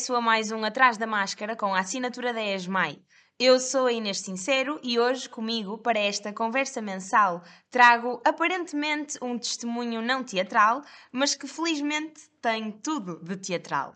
Regresso a mais um Atrás da Máscara com a assinatura da ESMAI. Eu sou a Inês Sincero e hoje comigo, para esta conversa mensal, trago aparentemente um testemunho não teatral, mas que felizmente tem tudo de teatral.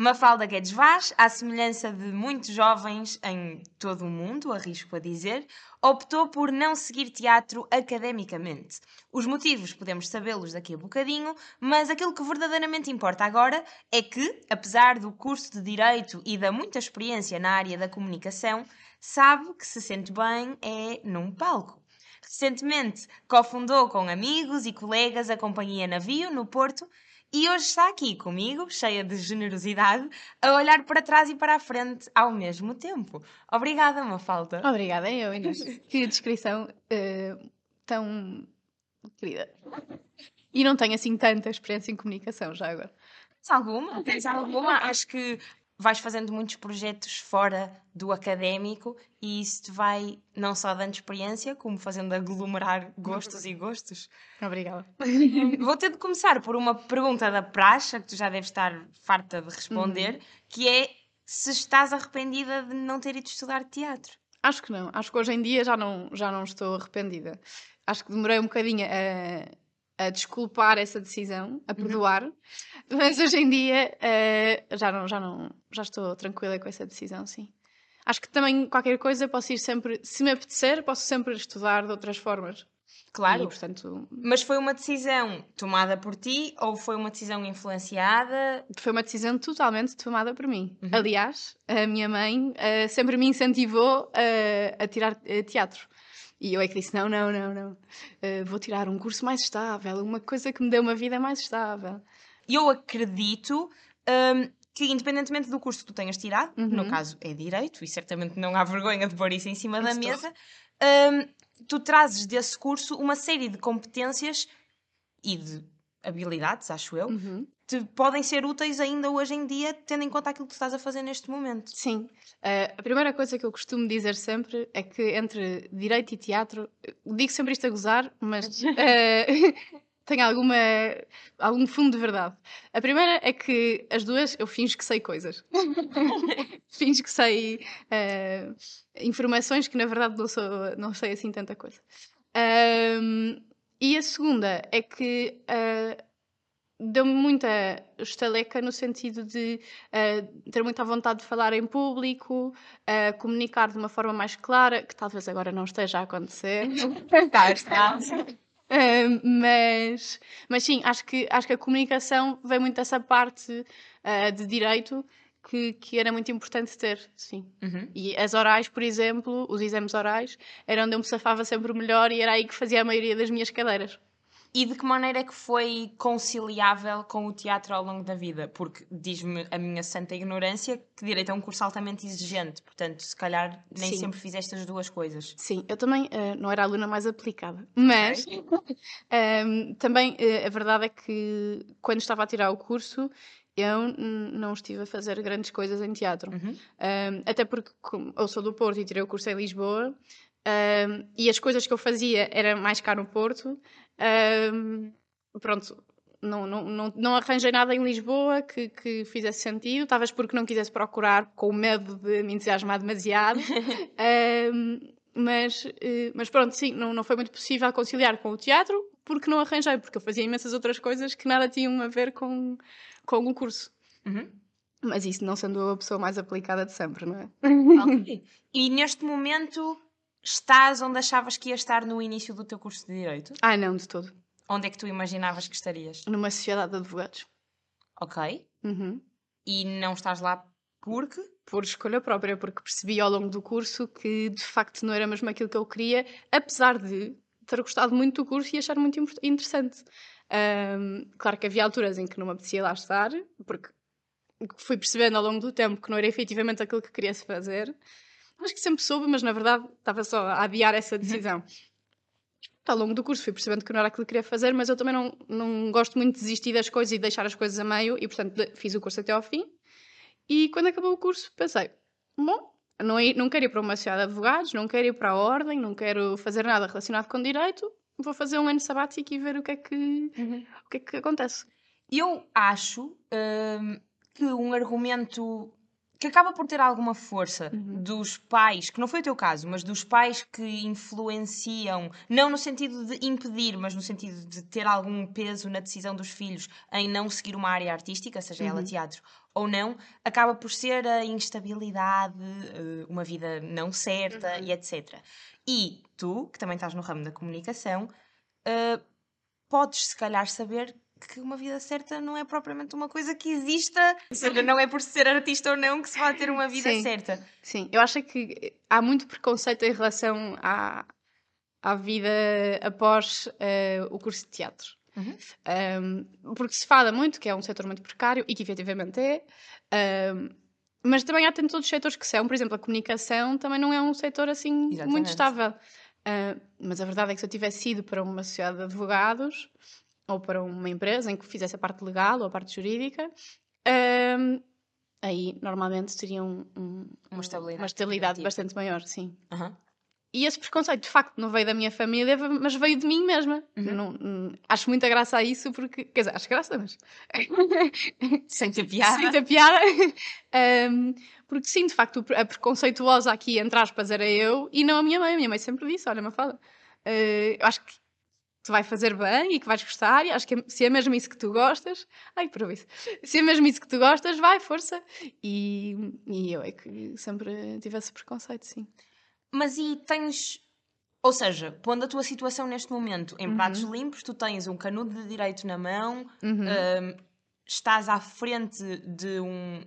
Mafalda Guedes Vaz, à semelhança de muitos jovens em todo o mundo, arrisco a dizer, optou por não seguir teatro academicamente. Os motivos podemos sabê-los daqui a bocadinho, mas aquilo que verdadeiramente importa agora é que, apesar do curso de Direito e da muita experiência na área da comunicação, sabe que se sente bem é num palco. Recentemente cofundou com amigos e colegas a Companhia Navio no Porto e hoje está aqui comigo, cheia de generosidade, a olhar para trás e para a frente ao mesmo tempo. Obrigada, Mafalda. Obrigada, eu, Inês. Que descrição eh, tão querida. E não tenho assim tanta experiência em comunicação já agora. Tens alguma? Tens alguma? Acho que vais fazendo muitos projetos fora do académico e isso te vai não só dando experiência, como fazendo aglomerar gostos e gostos. Obrigada. Vou ter de começar por uma pergunta da praxa, que tu já deves estar farta de responder, que é se estás arrependida de não ter ido estudar teatro. Acho que não. Acho que hoje em dia já não, já não estou arrependida. Acho que demorei um bocadinho a, a desculpar essa decisão, a perdoar, mas hoje em dia eh, já, não, já, não, já estou tranquila com essa decisão, sim. Acho que também qualquer coisa posso ir sempre, se me apetecer, posso sempre estudar de outras formas. Claro. E, portanto, Mas foi uma decisão tomada por ti ou foi uma decisão influenciada? foi uma decisão totalmente tomada por mim. Aliás, a minha mãe eh, sempre me incentivou eh, a tirar eh, teatro. E eu é que disse: não, não, não, não. Eh, vou tirar um curso mais estável, uma coisa que me dê uma vida mais estável. Eu acredito hum, que, independentemente do curso que tu tenhas tirado, no caso é direito, e certamente não há vergonha de pôr isso em cima da Estou. mesa, hum, tu trazes desse curso uma série de competências e de habilidades, acho eu, que podem ser úteis ainda hoje em dia, tendo em conta aquilo que tu estás a fazer neste momento. Sim. Eh, a primeira coisa que eu costumo dizer sempre é que entre direito e teatro, digo sempre isto a gozar, mas eh, tem alguma, algum fundo de verdade. A primeira é que as duas eu finjo que sei coisas. finjo que sei eh, informações que na verdade não, sou, não sei assim tanta coisa. E a segunda é que deu-me muita estaleca no sentido de ah, ter muita vontade de falar em público, ah, comunicar de uma forma mais clara, que talvez agora não esteja a acontecer. Cá está. Ah, mas, mas sim, acho que, acho que a comunicação vem muito dessa parte de direito que, que era muito importante ter, sim. Uhum. E as orais, por exemplo, os exames orais, era onde eu me safava sempre melhor e era aí que fazia a maioria das minhas cadeiras. E de que maneira é que foi conciliável com o teatro ao longo da vida? Porque diz-me a minha santa ignorância que direito é um curso altamente exigente, portanto, se calhar nem Sim. sempre fizeste as duas coisas. Sim, eu também eh, não era a aluna mais aplicada, mas ehm, também eh, a verdade é que quando estava a tirar o curso eu não estive a fazer grandes coisas em teatro. Ehm, até porque como eu sou do Porto e tirei o curso em Lisboa ehm, e as coisas que eu fazia era mais cá no Porto. ehm, pronto, não, não, não, não arranjei nada em Lisboa que, que fizesse sentido, talvez porque não quisesse procurar com medo de me entusiasmar demasiado. Ahm, mas, eh, mas pronto, sim, não, não foi muito possível conciliar com o teatro porque não arranjei, porque eu fazia imensas outras coisas que nada tinham a ver com, com o curso. Uhum. Mas isso não sendo eu a pessoa mais aplicada de sempre, não é? Ok. E neste momento estás onde achavas que ia estar no início do teu curso de Direito? Ah, não, de todo. Onde é que tu imaginavas que estarias? Numa sociedade de advogados. Ok. Uhum. E não estás lá Porque? Por escolha própria, porque percebi ao longo do curso que de facto não era mesmo aquilo que eu queria, apesar de ter gostado muito do curso e achar muito interessante. Um, claro que havia alturas em que não me apetecia lá estar, porque fui percebendo ao longo do tempo que não era efetivamente aquilo que queria se fazer. Acho que sempre soube, mas na verdade estava só a adiar essa decisão. ao longo do curso fui percebendo que não era aquilo que queria fazer, mas eu também não, não gosto muito de desistir das coisas e deixar as coisas a meio, e portanto fiz o curso até ao fim. E quando acabou o curso pensei, bom, não, não quero ir para uma sociedade de advogados, não quero ir para a ordem, não quero fazer nada relacionado com direito, vou fazer um ano sabático e ver o que é que, uhum. o que, é que acontece. Eu acho hum, que um argumento que acaba por ter alguma força uhum. dos pais, que não foi o teu caso, mas dos pais que influenciam, não no sentido de impedir, mas no sentido de ter algum peso na decisão dos filhos em não seguir uma área artística, seja uhum. ela teatro ou não, acaba por ser a instabilidade, eh, uma vida não certa uhum. e etc. E tu, que também estás no ramo da comunicação, uh, podes se calhar saber que uma vida certa não é propriamente uma coisa que exista, ou seja, não é por ser artista ou não que se vai ter uma vida sim, certa. Sim, eu acho que há muito preconceito em relação à, à vida após uh, o curso de teatro. Uhum. Um, porque se fala muito que é um setor muito precário e que efetivamente é, um, mas também há tantos outros setores que são, por exemplo, a comunicação também não é um setor assim Exatamente. muito estável. Uh, mas a verdade é que se eu tivesse ido para uma sociedade de advogados, ou para uma empresa em que fizesse a parte legal ou a parte jurídica, um, aí normalmente seria um, um, uma estabilidade, uma estabilidade bastante maior, sim. Uhum. E esse preconceito, de facto, não veio da minha família, mas veio de mim mesma. Uhum. Não, não, acho muita graça a isso, porque. Quer dizer, acho graça, mas. Sem ter piada. Sem ter piada. um, porque sim, de facto, a preconceituosa aqui, entre aspas, era eu e não a minha mãe. A minha mãe sempre disse: Olha, Mafalda, uh, eu acho que te vai fazer bem e que vais gostar, e acho que é, se é mesmo isso que tu gostas, ai, por isso, se é mesmo isso que tu gostas, vai, força. E, e eu é que sempre tive esse preconceito, sim. Mas e tens. Ou seja, pondo a tua situação neste momento em uhum. pratos limpos, tu tens um canudo de direito na mão, uhum. um, estás à frente de um,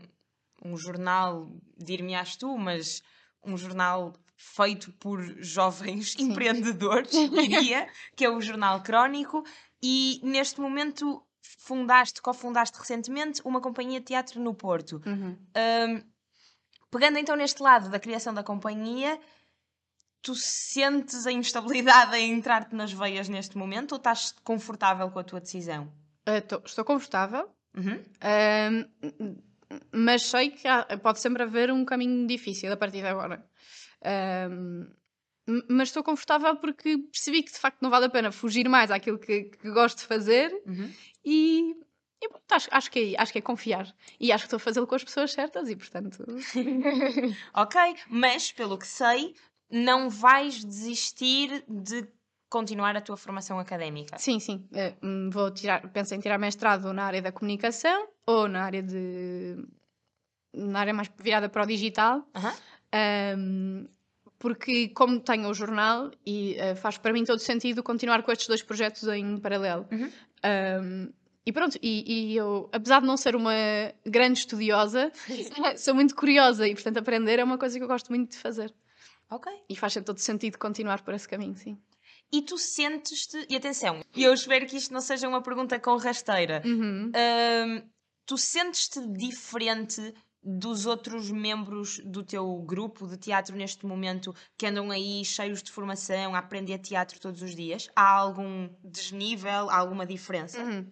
um jornal, dir-me-ás tu, mas um jornal feito por jovens Sim. empreendedores, diria, que é o Jornal Crónico, e neste momento fundaste, cofundaste recentemente uma companhia de teatro no Porto. Uhum. Um, pegando então neste lado da criação da companhia, tu sentes a instabilidade a entrar-te nas veias neste momento ou estás confortável com a tua decisão? Uh, tô, estou confortável, uhum. uh, mas sei que há, pode sempre haver um caminho difícil a partir de agora. Um, mas estou confortável porque percebi que de facto não vale a pena fugir mais àquilo que, que gosto de fazer uhum. e, e acho, acho, que é, acho que é confiar. E acho que estou a fazê-lo com as pessoas certas e portanto. ok, mas pelo que sei, não vais desistir de continuar a tua formação académica. Sim, sim. Eh, hum, vou tirar, penso em tirar mestrado na área da comunicação ou na área de na área mais virada para o digital. Uhum. Um, porque como tenho o jornal e uh, faz para mim todo sentido continuar com estes dois projetos em paralelo. Uhum. Um, e pronto, e, e, eu, apesar de não ser uma grande estudiosa, sou muito curiosa e, portanto, aprender é uma coisa que eu gosto muito de fazer. Ok. E faz todo sentido continuar por esse caminho, sim. E tu sentes-te. E atenção, eu espero que isto não seja uma pergunta com rasteira. Uhum. Um, tu sentes-te diferente dos outros membros do teu grupo de teatro neste momento que andam aí cheios de formação a aprender teatro todos os dias? Há algum desnível, alguma diferença? Uhum.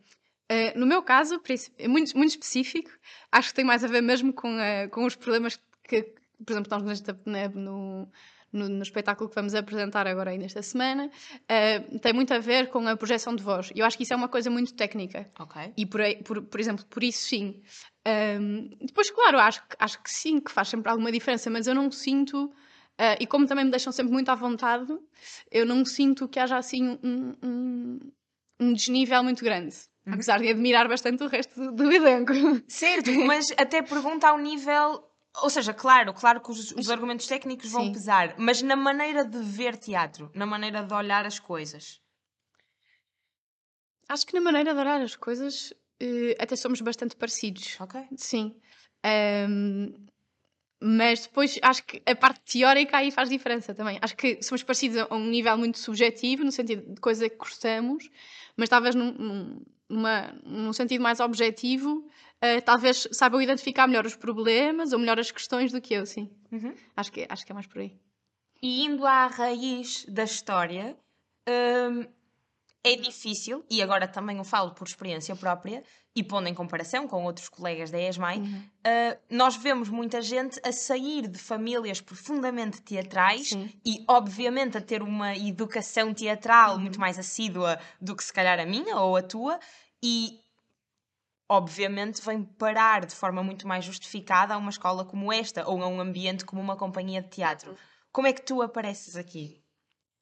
Uh, no meu caso, muito, muito específico, acho que tem mais a ver mesmo com, uh, com os problemas que, por exemplo, estamos nesta, no, no, no, espetáculo que vamos apresentar agora aí nesta semana, uh, tem muito a ver com a projeção de voz. Eu acho que isso é uma coisa muito técnica. Ok. E, por, por, por exemplo, por isso sim. Um, depois, claro, acho, acho que sim, que faz sempre alguma diferença, mas eu não sinto, uh, e como também me deixam sempre muito à vontade, eu não sinto que haja assim um, um, um desnível muito grande. Uhum. Apesar de admirar bastante o resto do, do elenco. Certo, mas até pergunta ao nível ou seja, claro, claro que os, os argumentos técnicos vão Sim. pesar, mas na maneira de ver teatro, na maneira de olhar as coisas. Acho que na maneira de olhar as coisas uh, até somos bastante parecidos. Ok. Sim. Um, Mas depois acho que a parte teórica aí faz diferença também. Acho que somos parecidos a um nível muito subjetivo, no sentido de coisa que gostamos, mas talvez num, num, numa, num sentido mais objetivo, uh, talvez saibam identificar melhor os problemas ou melhor as questões do que eu, sim. Uhum. Acho, que, acho que é mais por aí. E indo à raiz da história, hum, é difícil, e agora também o falo por experiência própria, e pondo em comparação com outros colegas da ESMAI, Uhum. uh, nós vemos muita gente a sair de famílias profundamente teatrais Sim. e, obviamente, a ter uma educação teatral Uhum. muito mais assídua do que se calhar a minha ou a tua, e obviamente vem parar de forma muito mais justificada a uma escola como esta ou a um ambiente como uma companhia de teatro. Como é que tu apareces aqui?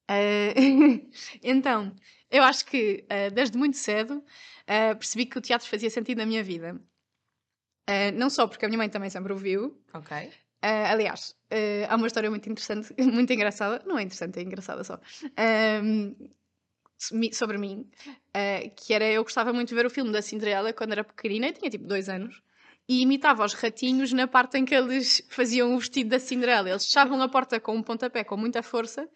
Eh, então, eu acho que eh, desde muito cedo eh, percebi que o teatro fazia sentido na minha vida. Não só porque a minha mãe também sempre o viu. Ok. aliás, há uma história muito interessante, muito engraçada. Não é interessante, é engraçada só. Sobre mim, eh, que era eu gostava muito de ver o filme da Cinderela quando era pequenina, eu tinha tipo dois anos, e imitava os ratinhos na parte em que eles faziam o vestido da Cinderela. Eles fechavam a porta com um pontapé com muita força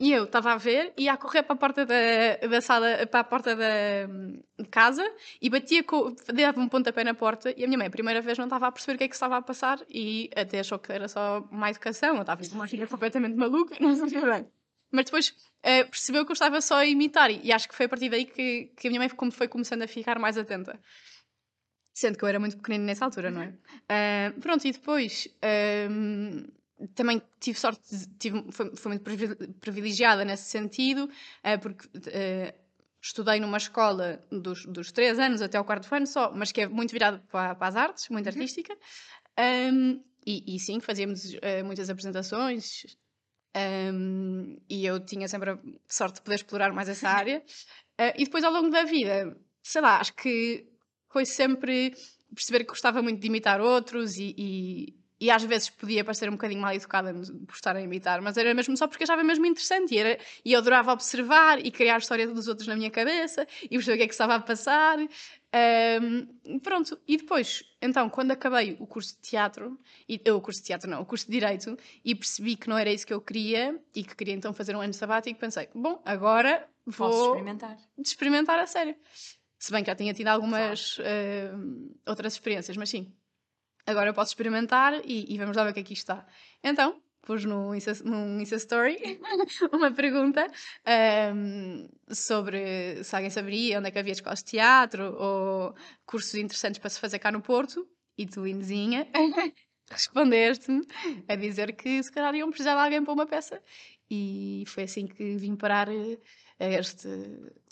e eu estava a ver, ia a correr para a porta da, da sala, para a porta da hum, casa e batia com, dava um pontapé na porta e a minha mãe a primeira vez não estava a perceber o que é que estava a passar e até achou que era só má educação, eu estava com uma filha completamente maluca, não sabia bem. Mas depois eh, percebeu que eu estava só a imitar e, acho que foi a partir daí que, que a minha mãe como foi começando a ficar mais atenta. Sendo que eu era muito pequenina nessa altura, não é? Ah, pronto, e depois ahm, também tive sorte, tive, foi, foi muito privi- privilegiada nesse sentido, ah, porque ah, estudei numa escola dos, dos três anos até ao quarto ano só, mas que é muito virada para, para as artes, muito artística. Ahm, e, e sim, fazíamos muitas apresentações. Ahm, e eu tinha sempre a sorte de poder explorar mais essa área. Ah, e depois, ao longo da vida, sei lá, acho que foi sempre perceber que gostava muito de imitar outros e, e, e às vezes podia parecer um bocadinho mal educada por estar a imitar, mas era mesmo só porque achava mesmo interessante e, era, e eu adorava observar e criar a história dos outros na minha cabeça e perceber o que é que estava a passar. Ahm, pronto, e depois, então, quando acabei o curso de teatro, e, eu, o curso de teatro não, o curso de direito, e percebi que não era isso que eu queria e que queria então fazer um ano sabático, pensei, bom, agora Posso vou experimentar. de experimentar a sério. Se bem que já tinha tido algumas eh, outras experiências, mas sim. Agora eu posso experimentar e, e vamos lá ver o que aqui está. Então, pus no Insta, num Insta Story uma pergunta ehm, sobre se alguém saberia onde é que havia escolas de teatro ou cursos interessantes para se fazer cá no Porto. E tu, Inesinha, respondeste-me a dizer que se calhar iam precisar de alguém para uma peça. E foi assim que vim parar eh, este,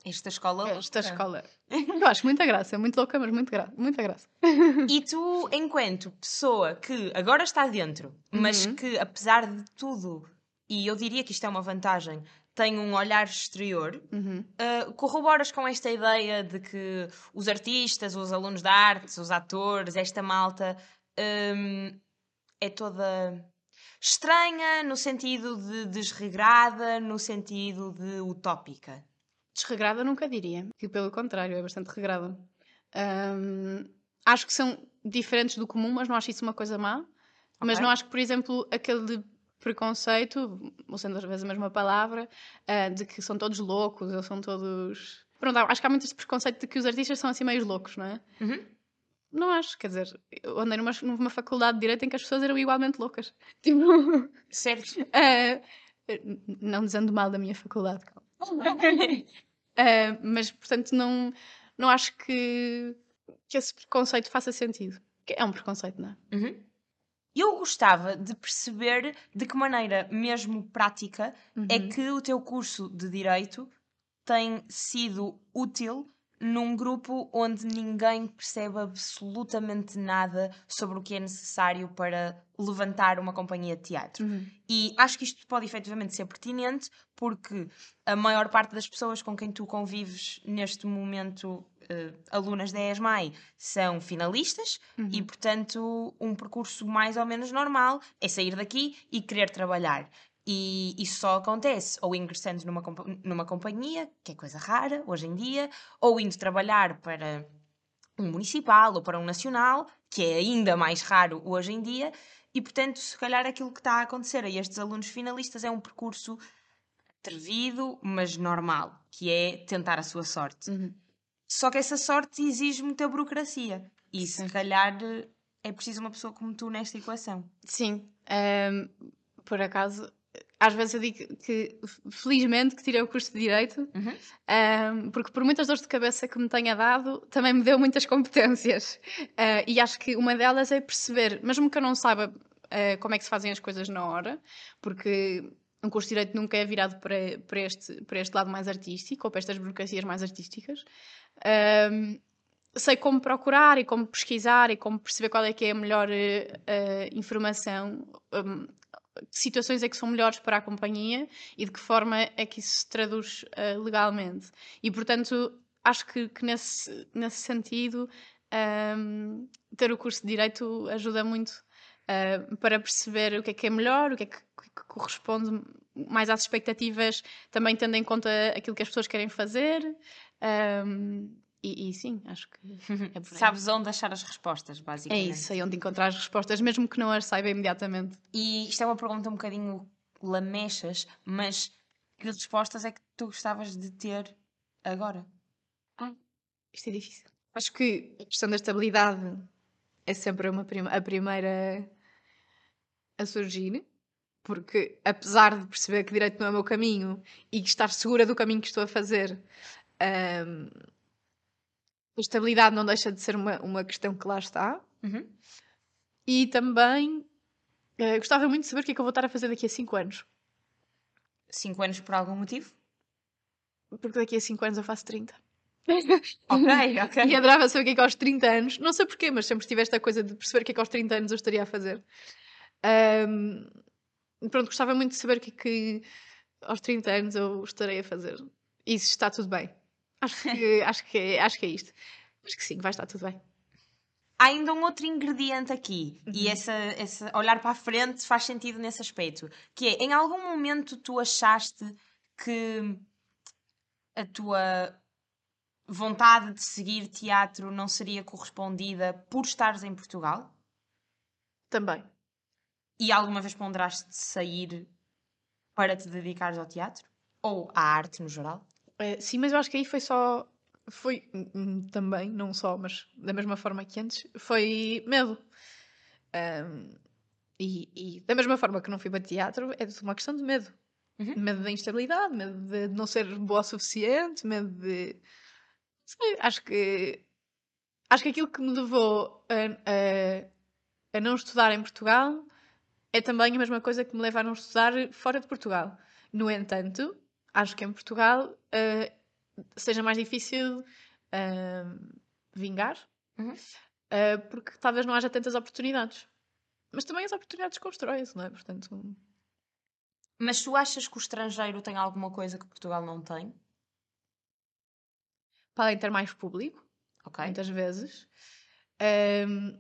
Esta escola. esta louca. escola. Eu acho muita graça, muito louca, mas muito gra muita graça. E tu, enquanto pessoa que agora está dentro, mas Uhum. que apesar de tudo, e eu diria que isto é uma vantagem, tem um olhar exterior, Uhum. uh, corroboras com esta ideia de que os artistas, os alunos de artes, os atores, esta malta hum, é toda estranha no sentido de desregrada, no sentido de utópica. Desregrada nunca diria, que pelo contrário, é bastante regrada. Acho que são diferentes do comum, mas não acho isso uma coisa má. Mas Ok. não acho que, por exemplo, aquele preconceito, usando às vezes a mesma palavra, ah, de que são todos loucos, ou são todos. Pronto, acho que há muito este preconceito de que os artistas são assim meio loucos, não é? Uhum. Não acho, quer dizer, eu andei numa, numa faculdade de Direito em que as pessoas eram igualmente loucas. Tipo, Certo? ah, não dizendo mal da minha faculdade, calma. Ah, mas, portanto, não, não acho que, que esse preconceito faça sentido. É um preconceito, não é? Uhum. Eu gostava de perceber de que maneira, mesmo prática, é Uhum. que o teu curso de Direito tem sido útil num grupo onde ninguém percebe absolutamente nada sobre o que é necessário para levantar uma companhia de teatro. Uhum. E acho que isto pode efetivamente ser pertinente porque a maior parte das pessoas com quem tu convives neste momento, eh, alunas da ESMAI, são finalistas e, portanto, um percurso mais ou menos normal é sair daqui e querer trabalhar. E isso só acontece ou ingressando numa, numa companhia, que é coisa rara hoje em dia, ou indo trabalhar para um municipal ou para um nacional, que é ainda mais raro hoje em dia, e, portanto, se calhar aquilo que está a acontecer a estes alunos finalistas é um percurso atrevido, mas normal, que é tentar a sua sorte. Uhum. Só que essa sorte exige muita burocracia. E se calhar é preciso uma pessoa como tu nesta equação. Sim, ahm, por acaso, às vezes eu digo que felizmente que tirei o curso de Direito, Uhum. ahm, porque por muitas dores de cabeça que me tenha dado, também me deu muitas competências. Ah, e acho que uma delas é perceber, mesmo que eu não saiba ah, como é que se fazem as coisas na hora, porque um curso de Direito nunca é virado para, para, este, para este lado mais artístico, ou para estas burocracias mais artísticas. Ahm, sei como procurar e como pesquisar e como perceber qual é que é a melhor eh, informação, hum, que situações é que são melhores para a companhia e de que forma é que isso se traduz eh, legalmente. E, portanto, acho que, que nesse, nesse sentido, hum, ter o curso de Direito ajuda muito eh, para perceber o que é que é melhor, o que é que, que corresponde mais às expectativas, também tendo em conta aquilo que as pessoas querem fazer. hum, e, e sim, acho que é aí. Sabes onde achar as respostas, É basicamente. isso, é onde encontrar as respostas, mesmo que não as saiba imediatamente. E isto é uma pergunta um bocadinho lamechas, mas que respostas é que tu gostavas de ter agora? Isto é difícil. Acho que a questão da estabilidade é sempre uma prim- a primeira a surgir, porque apesar de perceber que direito não é o meu caminho e estar segura do caminho que estou a fazer, hum, a estabilidade não deixa de ser uma, uma questão que lá está. Uhum. E também eh, gostava muito de saber o que é que eu vou estar a fazer daqui a 5 anos. Cinco anos por algum motivo? Porque daqui a 5 anos eu faço 30. Ok, ok. E adorava saber o que é que aos 30 anos, não sei porquê, mas sempre tive esta coisa de perceber o que é que aos 30 anos eu estaria a fazer. Ahm, pronto, gostava muito de saber o que é que aos 30 anos eu estarei a fazer. E se está tudo bem. Acho que, acho que, é, acho que é isto. Acho que sim, vai estar tudo bem. Há ainda um outro ingrediente aqui, e Uhum. essa, essa olhar para a frente faz sentido nesse aspecto, que é, em algum momento tu achaste que a tua vontade de seguir teatro não seria correspondida por estares em Portugal? Também. E alguma vez ponderaste de sair para te dedicares ao teatro? Ou à arte no geral? Eh, sim, mas eu acho que aí foi só. Foi também, não só, mas da mesma forma que antes, foi medo. Ahm, e, e da mesma forma que não fui para teatro, é tudo uma questão de medo. Uhum. Medo da instabilidade, medo de não ser boa o suficiente, medo de. Sei, acho que. Acho que aquilo que me levou a, a, a não estudar em Portugal é também a mesma coisa que me leva a não estudar fora de Portugal. No entanto, acho que em Portugal eh, seja mais difícil eh, vingar, Uhum. eh, porque talvez não haja tantas oportunidades. Mas também as oportunidades constroem-se, não é? Portanto, Mas tu achas que o estrangeiro tem alguma coisa que Portugal não tem? podem ter mais público, Ok. muitas vezes. Ehm,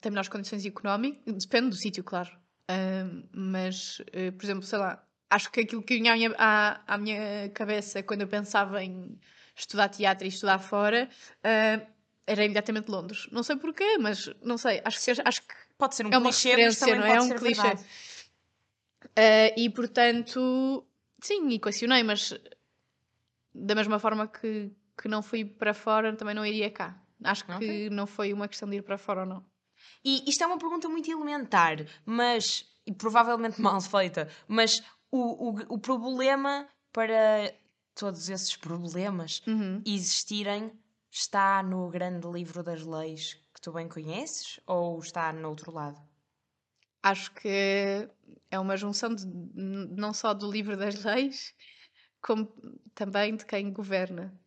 tem melhores condições económicas, depende do sítio, claro. Ehm, mas, por exemplo, sei lá, acho que aquilo que vinha à minha, à, à minha cabeça quando eu pensava em estudar teatro e estudar fora eh, era imediatamente Londres. Não sei porquê, mas não sei. Acho que, acho que Pode ser um é uma clichê, mas também não pode é? Um clichê. Eh, e portanto, sim, equacionei, mas da mesma forma que, que não fui para fora, também não iria cá. Acho que Ok. não foi uma questão de ir para fora ou não. E isto é uma pergunta muito elementar, mas e provavelmente mal feita, mas o, o, o problema para todos esses problemas Uhum. existirem está no grande livro das leis que tu bem conheces ou está no outro lado? Acho que é uma junção de, não só do livro das leis, como também de quem governa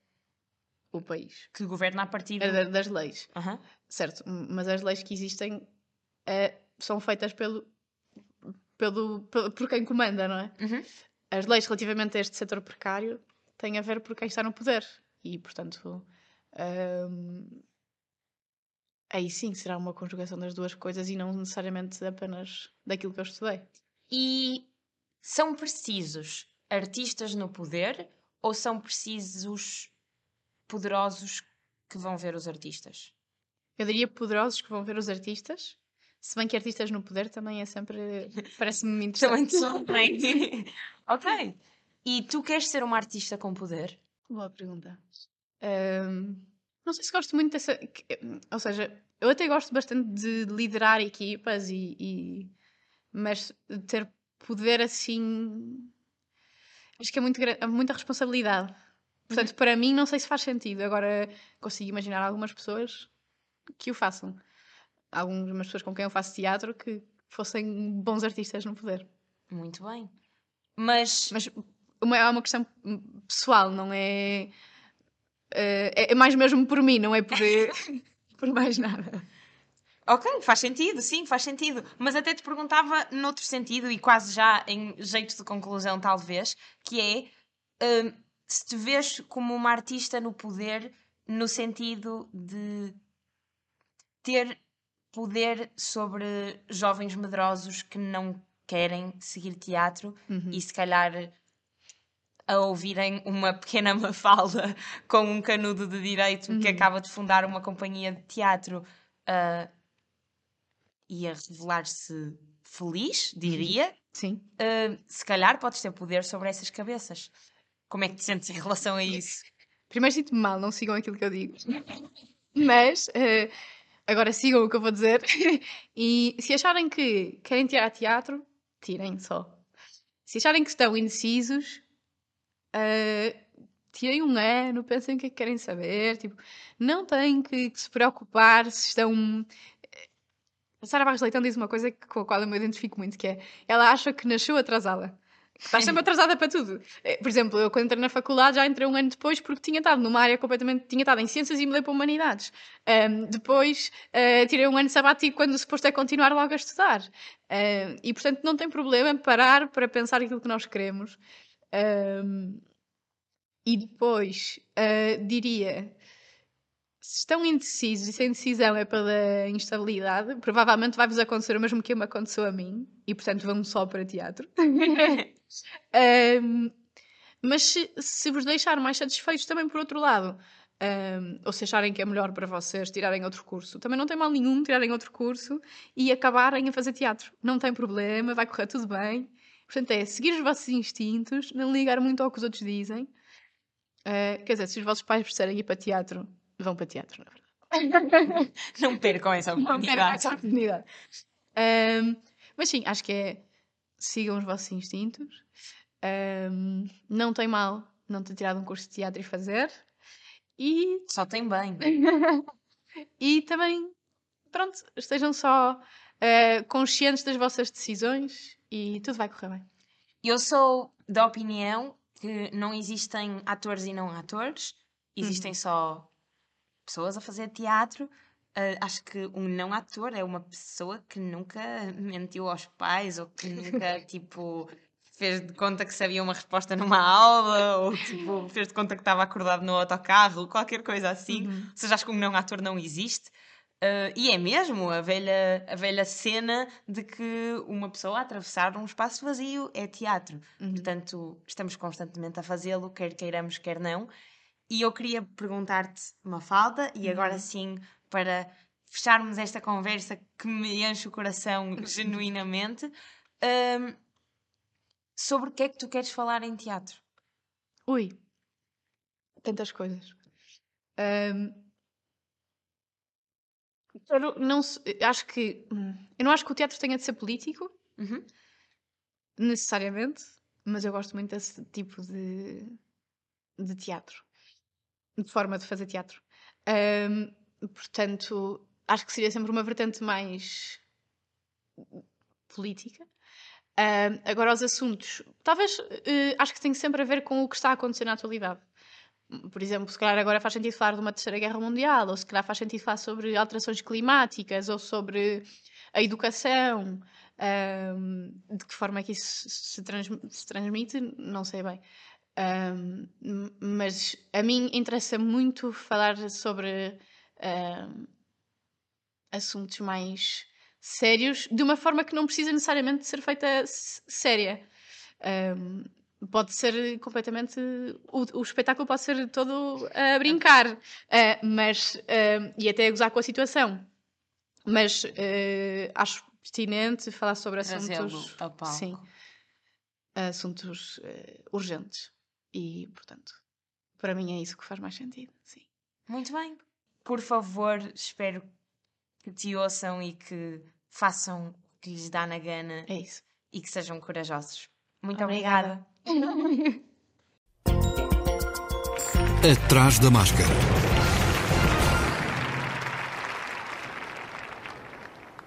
o país. Que governa a partir do... É da- Das leis, Aham. certo? Mas as leis que existem eh, são feitas pelo, pelo, pe- por quem comanda, não é? Uhum. As leis relativamente a este setor precário têm a ver por quem está no poder. E, portanto, hum, aí sim será uma conjugação das duas coisas e não necessariamente apenas daquilo que eu estudei. E são precisos artistas no poder ou são precisos poderosos que vão ver os artistas? Eu diria poderosos que vão ver os artistas, Se bem que artistas no poder também é sempre. Parece-me interessante. Também surpreende. ok. E tu queres ser uma artista com poder? Boa pergunta. Ahm, não sei se gosto muito dessa. Ou seja, eu até gosto bastante de liderar equipas e. e- mas ter poder assim. Acho que é muito, é muita responsabilidade. Portanto, para mim, não sei se faz sentido. Agora, consigo imaginar algumas pessoas que o façam. Algumas pessoas com quem eu faço teatro que fossem bons artistas no poder. Muito bem. Mas, Mas uma, é uma questão pessoal, não é. eh, é, é mais mesmo por mim, não é por, por mais nada. ok, faz sentido, sim, faz sentido. Mas até te perguntava noutro sentido, e quase já em jeito de conclusão, talvez, que é hum, se te vês como uma artista no poder, no sentido de ter poder sobre jovens medrosos que não querem seguir teatro Uhum. e se calhar a ouvirem uma pequena mafalda com um canudo de direito que Uhum. acaba de fundar uma companhia de teatro ah, e a revelar-se feliz, diria, Sim. ah, se calhar podes ter poder sobre essas cabeças. Como é que te sentes em relação a isso? Primeiro sinto-me mal, não sigam aquilo que eu digo. Mas eh, agora sigam o que eu vou dizer. e se acharem que querem tirar teatro, tirem só. Se acharem que estão indecisos, eh, tirem um ano, pensem o que é que querem saber. Tipo, não têm que, que se preocupar se estão. A Sara Barros Leitão diz uma coisa com a qual eu me identifico muito, que é ela acha que nasceu atrasada. Estás sempre atrasada para tudo. Eh, Por exemplo, eu quando entrei na faculdade já entrei um ano depois porque tinha estado numa área completamente. tinha estado em ciências e mudei para humanidades. Ahm, depois eh, tirei um ano sabático quando suposto é continuar logo a estudar. Ahm, e portanto não tem problema parar para pensar aquilo que nós queremos. Ahm, e depois ah, diria. Se estão indecisos e se a indecisão é pela instabilidade, provavelmente vai-vos acontecer o mesmo que me aconteceu a mim, e portanto vão só para teatro. Ahm, mas se, se vos deixar mais satisfeitos também por outro lado, ahm, ou se acharem que é melhor para vocês tirarem outro curso, também não tem mal nenhum tirarem outro curso e acabarem a fazer teatro. Não tem problema, vai correr tudo bem. Portanto, é seguir os vossos instintos, não ligar muito ao que os outros dizem. Ah, quer dizer, se os vossos pais precisarem ir para teatro, vão para teatro, na verdade. Não percam essa Não percam oportunidade. essa oportunidade. Ahm, mas sim, acho que é sigam os vossos instintos. Ahm, não tem mal não ter tirado um curso de teatro e fazer. E, Só tem bem. e também, pronto, estejam só ah, conscientes das vossas decisões e tudo vai correr bem. Eu sou da opinião que não existem atores e não atores, existem só pessoas a fazer teatro. Ah, acho que um não ator é uma pessoa que nunca mentiu aos pais ou que nunca, tipo, fez de conta que sabia uma resposta numa aula ou, tipo, fez de conta que estava acordado no autocarro, qualquer coisa assim. Ou seja, acho que um não ator não existe. Ah, e é mesmo a velha, a velha cena de que uma pessoa a atravessar um espaço vazio é teatro. Portanto, estamos constantemente a fazê-lo, quer queiramos, quer não. E eu queria perguntar-te uma falta, e agora sim, para fecharmos esta conversa que me enche o coração genuinamente, hum, sobre o que é que tu queres falar em teatro? Ui, tantas coisas. Eu não, se- acho que hum, eu não acho que o teatro tenha de ser político, Uhum. necessariamente, mas eu gosto muito desse tipo de, de teatro, de forma de fazer teatro. Ahm, portanto, acho que seria sempre uma vertente mais política. Ahm, agora, os assuntos, talvez, eh, acho que tem sempre a ver com o que está a acontecer na atualidade. Por exemplo, se calhar agora faz sentido falar de uma terceira guerra mundial, ou se calhar faz sentido falar sobre alterações climáticas, ou sobre a educação. ahm, de que forma é que isso se, transm- se transmite, não sei bem. Ahm, m- mas a mim interessa muito falar sobre ahm, assuntos mais sérios, de uma forma que não precisa necessariamente ser feita séria. Ahm, pode ser completamente. O, o espetáculo pode ser todo a brincar, ah, mas. ahm, e até a gozar com a situação. Mas eh, acho pertinente falar sobre assuntos, sim, assuntos urgentes. E, portanto, para mim é isso que faz mais sentido. Sim. Muito bem. Por favor, espero que te ouçam e que façam o que lhes dá na gana É isso. e que sejam corajosos. Muito Obrigada. obrigada. Atrás da máscara.